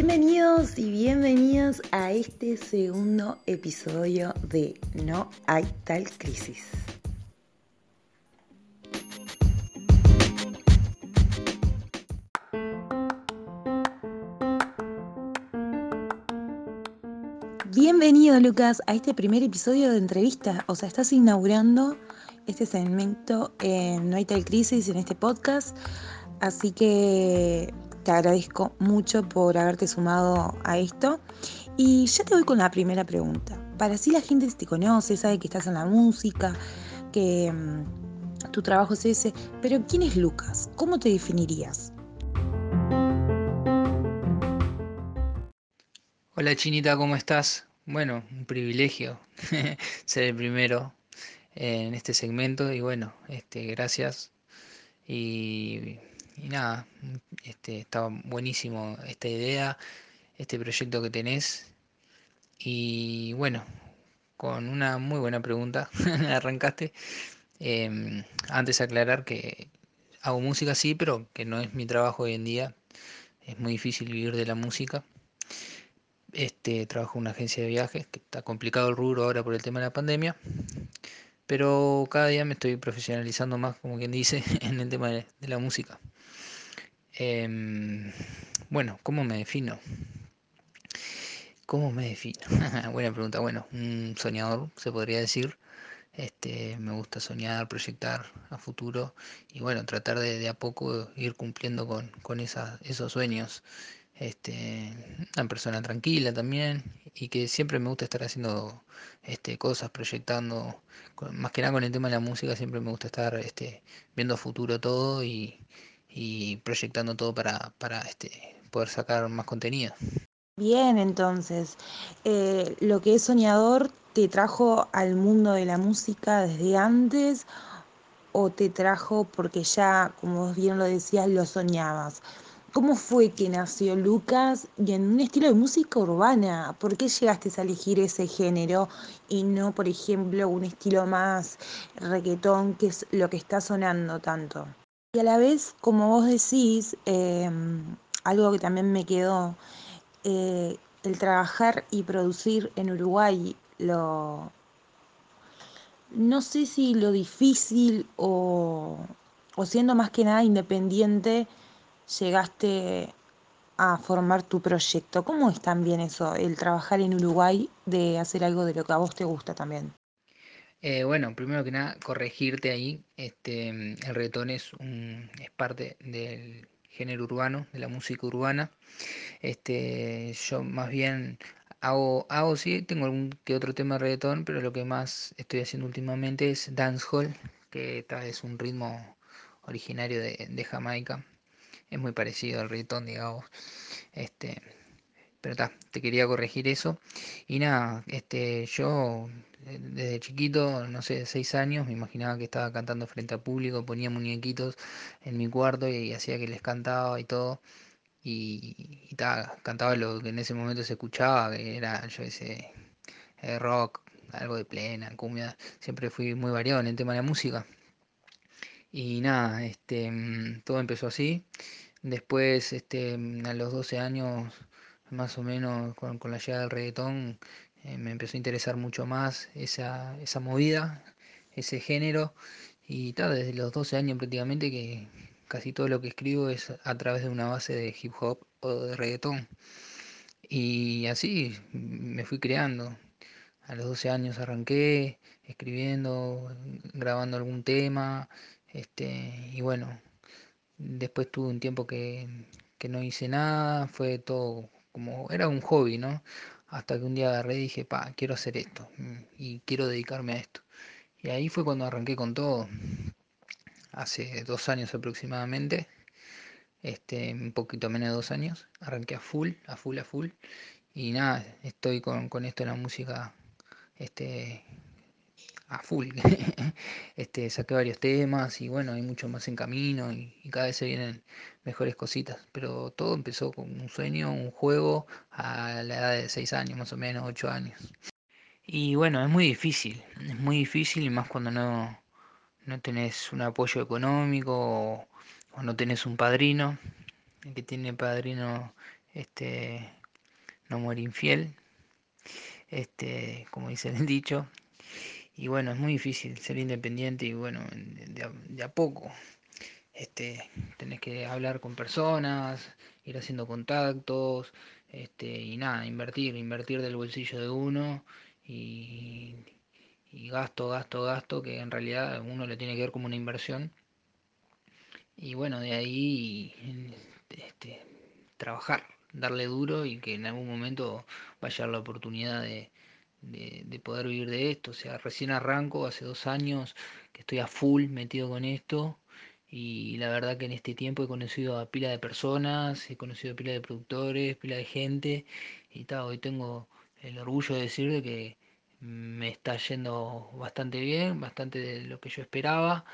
Bienvenidos y bienvenidas a este segundo episodio de No hay tal crisis. Bienvenido Lucas a este primer episodio de entrevista. O sea, estás inaugurando este segmento en No hay tal crisis en este podcast. Así que te agradezco mucho por haberte sumado a esto. Y ya te voy con la primera pregunta. Para si la gente te conoce, sabe que estás en la música, que mm, tu trabajo es ese, pero ¿quién es Lucas? ¿Cómo te definirías? Hola Chinita, ¿cómo estás? Bueno, un privilegio ser el primero en este segmento y bueno, este, gracias. Y y nada, este, estaba buenísimo esta idea, este proyecto que tenés. Y bueno, con una muy buena pregunta arrancaste. Em, antes aclarar que hago música sí, pero que no es mi trabajo hoy en día. Es muy difícil vivir de la música. Este, trabajo en una agencia de viajes, que está complicado el rubro ahora por el tema de la pandemia. Pero cada día me estoy profesionalizando más, como quien dice, en el tema de la música. Em, bueno, ¿cómo me defino? ¿Cómo me defino? Buena pregunta. Bueno, un soñador, se podría decir. Este, me gusta soñar, proyectar a futuro y bueno, tratar de, a poco ir cumpliendo con, con esos sueños. Este, una persona tranquila también y que siempre me gusta estar haciendo este, cosas, proyectando, más que nada con el tema de la música, siempre me gusta estar este, viendo a futuro todo y, y proyectando todo para, para este, poder sacar más contenido. Bien, entonces, eh, lo que es soñador te trajo al mundo de la música desde antes o te trajo porque ya, como bien lo decías, lo soñabas. ¿Cómo fue que nació Lucas y en un estilo de música urbana? ¿Por qué llegaste a elegir ese género y no, por ejemplo, un estilo más reggaetón, que es lo que está sonando tanto? Y a la vez, como vos decís, em, algo que también me quedó, eh, el trabajar y producir en Uruguay, lo, no sé si lo difícil o, o siendo más que nada independiente, llegaste a formar tu proyecto. ¿Cómo es también eso, el trabajar en Uruguay, de hacer algo de lo que a vos te gusta también? Eh, bueno, primero que nada, corregirte ahí. Este, el reggaetón es, un, es parte del género urbano, de la música urbana. Este, yo más bien hago, hago sí, tengo algún que otro tema de reggaetón, pero lo que más estoy haciendo últimamente es dancehall, que tal es un ritmo originario de, de Jamaica. Es muy parecido al reggaetón, digamos. Este, pero ta, te quería corregir eso. Y nada, este, yo eh, desde chiquito, no sé, seis años, me imaginaba que estaba cantando frente a público, ponía muñequitos en mi cuarto y, hacía que les cantaba y todo. Y, y cantaba lo que en ese momento se escuchaba, que era, yo ese eh, rock, algo de plena, cumbia. Siempre fui muy variado en el tema de la música. Y nada, este, mm, todo empezó así. Después, este, mm, a los 12 años más o menos con, la llegada del reggaetón eh, me empezó a interesar mucho más esa, esa movida, ese género. Y tal, desde los 12 años prácticamente que casi todo lo que escribo es a través de una base de hip hop o de reggaetón. Y así me fui creando. A los 12 años arranqué escribiendo, grabando algún tema. Este, y bueno, después tuve un tiempo que, que no hice nada, fue todo como era un hobby, ¿no? Hasta que un día agarré y dije, pa, quiero hacer esto mm, y quiero dedicarme a esto. Y ahí fue cuando arranqué con todo, hace dos años aproximadamente, este, un poquito menos de dos años, arranqué a full, a full, a full. Y nada, estoy con, con esto de la música este, a full. este, saqué varios temas y bueno, hay mucho más en camino y, cada vez se vienen mejores cositas. Pero todo empezó con un sueño, un juego a la edad de 6 años, más o menos, 8 años. Y bueno, es muy difícil, es muy difícil y más cuando no, no tenés un apoyo económico o, no tenés un padrino. El que tiene padrino este, no muere infiel, este, como dice el dicho. Y bueno, es muy difícil ser independiente y bueno, de a, poco. Este, tenés que hablar con personas, ir haciendo contactos, este, y nada, invertir, invertir del bolsillo de uno y, y gasto, gasto, gasto, que en realidad uno le tiene que ver como una inversión. Y bueno, de ahí este, trabajar, darle duro y que en algún momento vaya la oportunidad de, de, poder vivir de esto. O sea, recién arranco, hace dos años que estoy a full metido con esto. Y la verdad que en este tiempo he conocido a pila de personas, he conocido a pila de productores, pila de gente. Y tal, hoy tengo el orgullo de decir de que me está yendo bastante bien, bastante de lo que yo esperaba.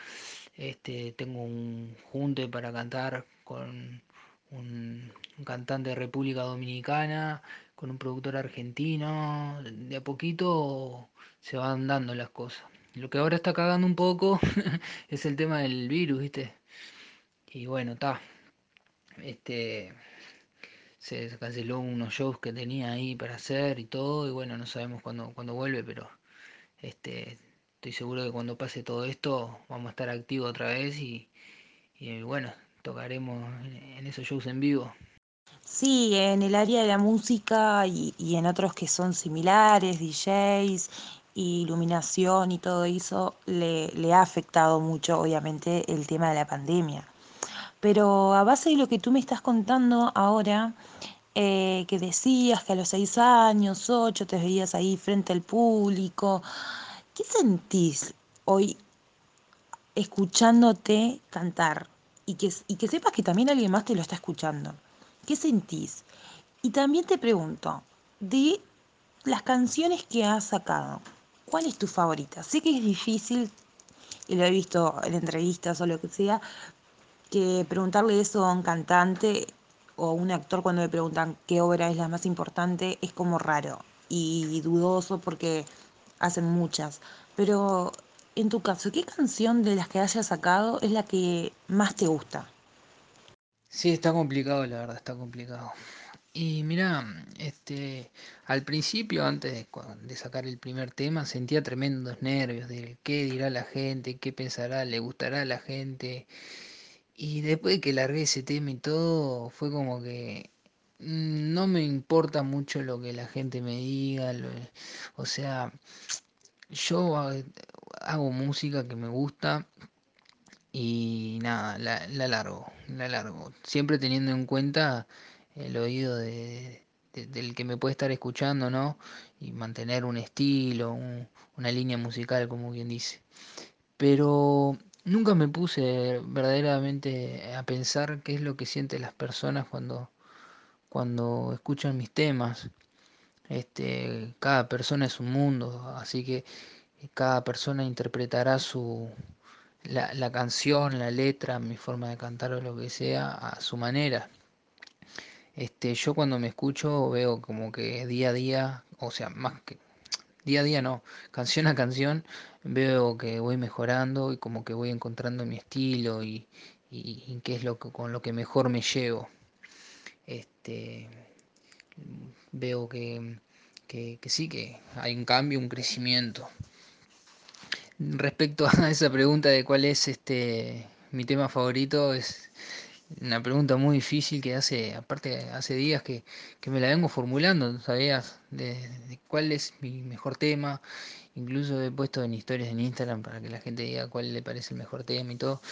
Este, tengo un junte para cantar con un, cantante de República Dominicana, con un productor argentino. De a poquito se van dando las cosas. Lo que ahora está cagando un poco es el tema del virus, ¿viste? Y bueno, está. Este se canceló unos shows que tenía ahí para hacer y todo, y bueno, no sabemos cuándo, cuándo vuelve, pero este estoy seguro que cuando pase todo esto vamos a estar activos otra vez y, bueno, tocaremos en esos shows en vivo. Sí, en el área de la música y, y en otros que son similares, DJs, iluminación y todo eso, le, le ha afectado mucho, obviamente, el tema de la pandemia. Pero a base de lo que tú me estás contando ahora, eh, que decías que a los seis años, ocho, te veías ahí frente al público, ¿qué sentís hoy escuchándote cantar? Y que, y que sepas que también alguien más te lo está escuchando. ¿Qué sentís? Y también te pregunto, de las canciones que has sacado, ¿cuál es tu favorita? Sé que es difícil, y lo he visto en entrevistas o lo que sea, que preguntarle eso a un cantante o a un actor cuando le preguntan qué obra es la más importante es como raro y dudoso porque hacen muchas. Pero en tu caso, ¿qué canción de las que hayas sacado es la que más te gusta? Sí, está complicado, la verdad, está complicado. Y mira, este, al principio, antes de, sacar el primer tema, sentía tremendos nervios de qué dirá la gente, qué pensará, le gustará a la gente. Y después de que largué ese tema y todo, fue como que mm, no me importa mucho lo que la gente me diga, o sea, yo hago música que me gusta y nada, la, la largo, la largo, siempre teniendo en cuenta el oído de, del que me puede estar escuchando, ¿no? Y mantener un estilo, una línea musical, como quien dice. Pero nunca me puse verdaderamente a pensar qué es lo que sienten las personas cuando, cuando escuchan mis temas. Este, cada persona es un mundo, así que cada persona interpretará su, la, la canción, la letra, mi forma de cantar o lo que sea a su manera. Este, yo cuando me escucho veo como que día a día, o sea, más que día a día no, canción a canción, veo que voy mejorando y como que voy encontrando mi estilo y, y, qué es lo que, con lo que mejor me llevo. Este, veo que, que, que sí, que hay un cambio, un crecimiento. Respecto a esa pregunta de cuál es este mi tema favorito, es una pregunta muy difícil que hace, aparte hace días que, que me la vengo formulando, ¿sabías? De, de, cuál es mi mejor tema. Incluso he puesto en historias en Instagram para que la gente diga cuál le parece el mejor tema y todo.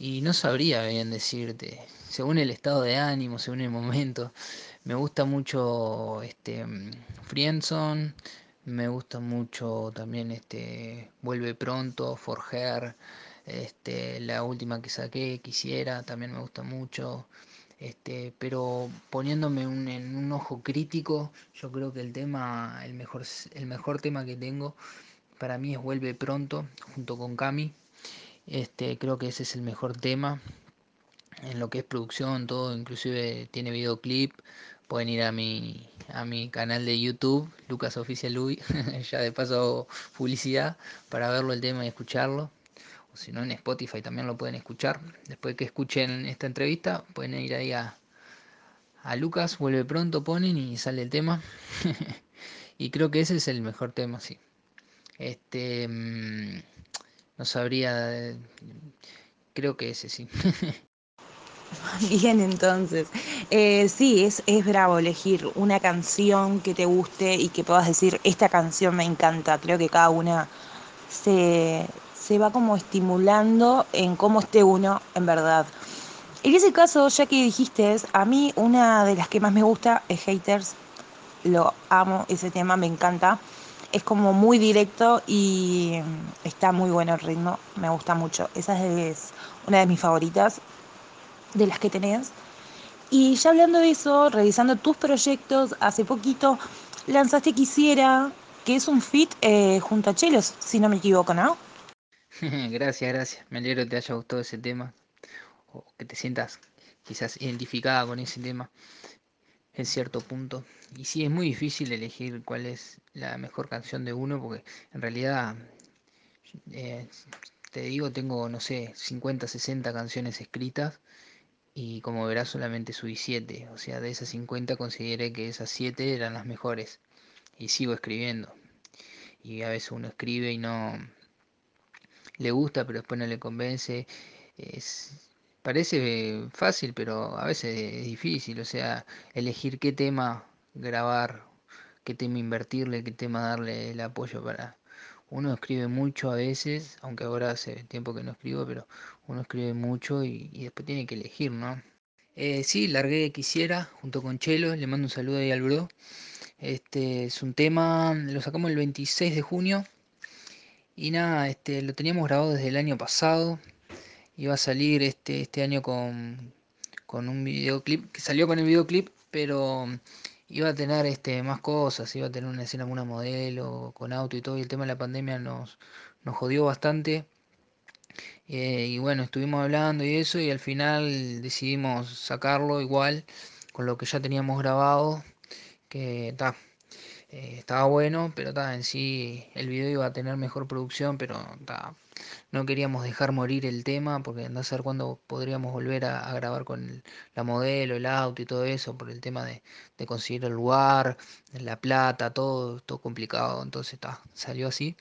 Y no sabría bien decirte, según el estado de ánimo, según el momento. Me gusta mucho este Friendzone, me gusta mucho también este Vuelve pronto, Forger. Este, la última que saqué, quisiera, también me gusta mucho. Este, pero poniéndome un, en un ojo crítico, yo creo que el tema, el mejor, el mejor tema que tengo para mí es Vuelve pronto, junto con Cami. Este, creo que ese es el mejor tema. En lo que es producción, todo, inclusive tiene videoclip. Pueden ir a mi, a mi canal de YouTube, Lucas Oficial Uy, ya de paso publicidad, para verlo el tema y escucharlo si no en Spotify también lo pueden escuchar. Después que escuchen esta entrevista, pueden ir ahí a, a Lucas vuelve pronto, ponen y sale el tema. y creo que ese es el mejor tema, sí. Este. mm, no sabría. eh, Creo que ese sí. Bien, entonces. Eh, sí, es, es bravo elegir una canción que te guste y que puedas decir, esta canción me encanta. Creo que cada una se, se va como estimulando en cómo esté uno en verdad. En ese caso, ya que dijiste, a mí una de las que más me gusta es Haters. Lo amo, ese tema me encanta. Es como muy directo y está muy bueno el ritmo, me gusta mucho. Esa es una de mis favoritas, de las que tenés. Y ya hablando de eso, revisando tus proyectos, hace poquito lanzaste Quisiera, que es un fit eh, junto a Chelos, si no me equivoco, ¿no? gracias, gracias. Me alegro que te haya gustado ese tema. O que te sientas quizás identificada con ese tema en cierto punto. Y sí, es muy difícil elegir cuál es la mejor canción de uno, porque en realidad, eh, te digo, tengo, no sé, 50, 60 canciones escritas y como verás solamente subí 7. O sea, de esas 50 consideré que esas 7 eran las mejores. Y sigo escribiendo. Y a veces uno escribe y no le gusta, pero después no le convence. Es, parece fácil, pero a veces es difícil. O sea, elegir qué tema grabar, qué tema invertirle, qué tema darle el apoyo para... Uno escribe mucho a veces, aunque ahora hace tiempo que no escribo, pero uno escribe mucho y, después tiene que elegir, ¿no? Eh, sí, largué Quisiera junto con Chelo, le mando un saludo ahí al bro. Este es un tema, lo sacamos el 26 de junio y nada, este lo teníamos grabado desde el año pasado. Iba a salir este, este año con, con un videoclip, que salió con el videoclip, pero iba a tener este, más cosas, iba a tener una escena con una modelo, con auto y todo, y el tema de la pandemia nos, nos jodió bastante. Eh, y bueno, estuvimos hablando y eso, y al final decidimos sacarlo igual, con lo que ya teníamos grabado, que ta, eh, estaba bueno, pero ta, en sí el video iba a tener mejor producción, pero ta, no queríamos dejar morir el tema, porque no saber cuándo podríamos volver a, grabar con el- la modelo, el auto y todo eso, por el tema de, de conseguir el lugar, la plata, todo, todo complicado, entonces ta, salió así.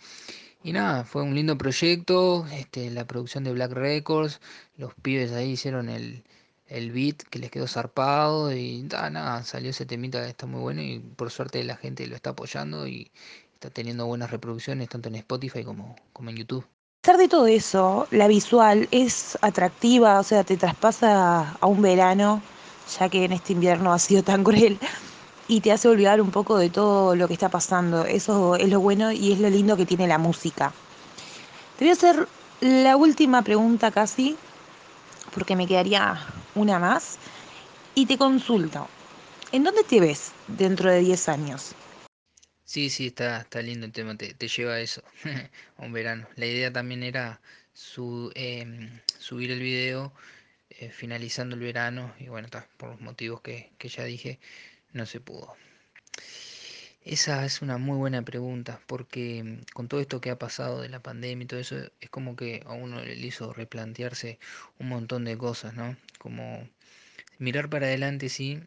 Y nada, fue un lindo proyecto, este, la producción de Black Records, los pibes ahí hicieron el, el beat que les quedó zarpado y ta, nada, salió ese temita que está muy bueno y por suerte la gente lo está apoyando y está teniendo buenas reproducciones tanto en Spotify como, como en YouTube. Pesar de todo eso, la visual es atractiva, o sea, te traspasa a un verano, ya que en este invierno ha sido tan cruel, y te hace olvidar un poco de todo lo que está pasando. Eso es lo bueno y es lo lindo que tiene la música. Te voy a hacer la última pregunta casi, porque me quedaría una más, y te consulto. ¿En dónde te ves dentro de 10 años? Sí, sí, está, está lindo el tema, te, lleva a eso, un verano. La idea también era su, em, subir el video eh, finalizando el verano y bueno, por los motivos que, que ya dije, no se pudo. Esa es una muy buena pregunta, porque mm, con todo esto que ha pasado de la pandemia y todo eso, es como que a uno le hizo replantearse un montón de cosas, ¿no? Como mirar para adelante, sí,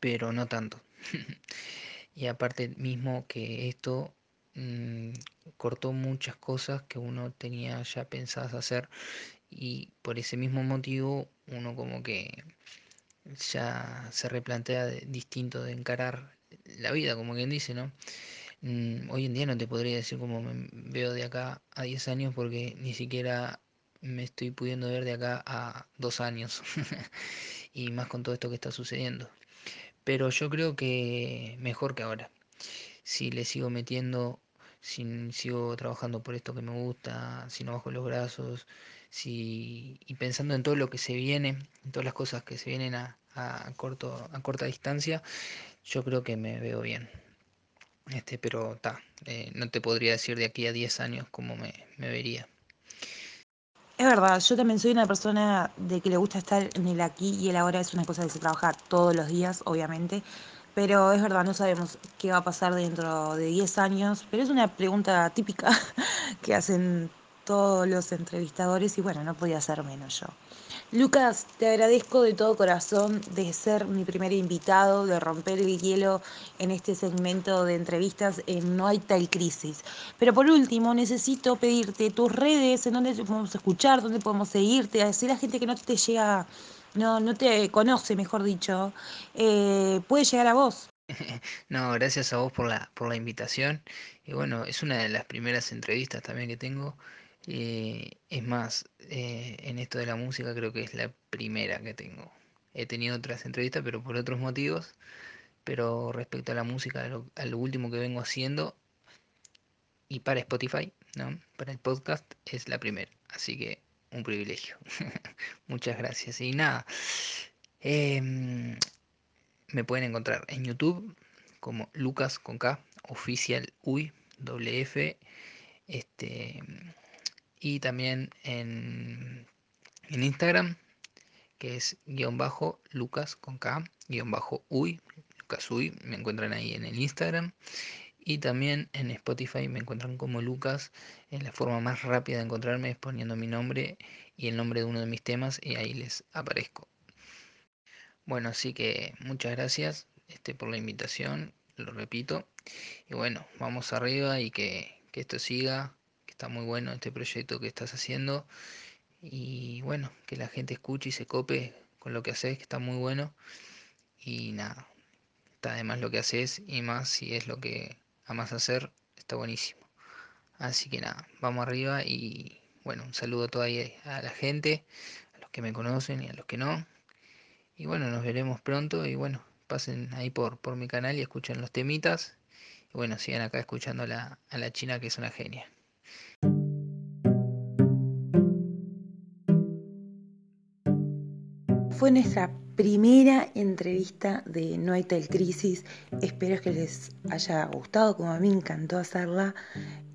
pero no tanto. Y aparte mismo que esto mm, cortó muchas cosas que uno tenía ya pensadas hacer y por ese mismo motivo uno como que ya se replantea de- distinto de encarar la vida, como quien dice, ¿no? Mm, hoy en día no te podría decir cómo me veo de acá a 10 años porque ni siquiera me estoy pudiendo ver de acá a dos años y más con todo esto que está sucediendo. Pero yo creo que mejor que ahora. Si le sigo metiendo, si sigo trabajando por esto que me gusta, si no bajo los brazos, si y pensando en todo lo que se viene, en todas las cosas que se vienen a, a corto, a corta distancia, yo creo que me veo bien. Este, pero ta, eh, no te podría decir de aquí a 10 años cómo me, me vería. Es verdad, yo también soy una persona de que le gusta estar en el aquí y el ahora, es una cosa que se trabaja todos los días, obviamente, pero es verdad, no sabemos qué va a pasar dentro de 10 años, pero es una pregunta típica que hacen todos los entrevistadores y bueno, no podía ser menos yo. Lucas, te agradezco de todo corazón de ser mi primer invitado, de romper el hielo en este segmento de entrevistas en No hay tal crisis. Pero por último, necesito pedirte tus redes, en dónde podemos escuchar, dónde podemos seguirte, así la gente que no te llega, no, no te conoce, mejor dicho, eh, puede llegar a vos. No, gracias a vos por la, por la invitación. Y bueno, es una de las primeras entrevistas también que tengo. Eh, es más, eh, en esto de la música creo que es la primera que tengo. He tenido otras entrevistas, pero por otros motivos. Pero respecto a la música, a lo, último que vengo haciendo, y para Spotify, ¿no? Para el podcast, es la primera. Así que un privilegio. Muchas gracias. Y nada, em, me pueden encontrar en YouTube como Lucas con K, oficial UI, este, y también en, en Instagram, que es guion bajo Lucas con K, guion bajo UI, Lucas UI, me encuentran ahí en el Instagram. Y también en Spotify me encuentran como Lucas. En la forma más rápida de encontrarme es poniendo mi nombre y el nombre de uno de mis temas y ahí les aparezco. Bueno, así que muchas gracias este, por la invitación, lo repito. Y bueno, vamos arriba y que, que esto siga, está muy bueno este proyecto que estás haciendo. Y bueno, que la gente escuche y se cope con lo que haces, que está muy bueno. Y nada, está además lo que haces y más si es lo que amas hacer, está buenísimo. Así que nada, vamos arriba y bueno, un saludo a toda a la gente, a los que me conocen y a los que no. Y bueno, nos veremos pronto y bueno, pasen ahí por, por mi canal y escuchen los temitas. Y bueno, sigan acá escuchando a la, a la china que es una genia. Fue nuestra primera entrevista de No hay tal crisis. Espero que les haya gustado, como a mí me encantó hacerla.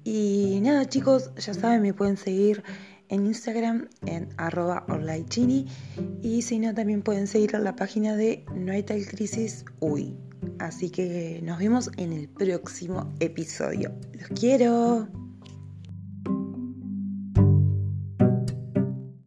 Y nada, chicos, ya saben, me pueden seguir en Instagram en arroba chini y si no, también pueden seguir la página de No hay tal crisis uy. Así que nos vemos en el próximo episodio. Los quiero.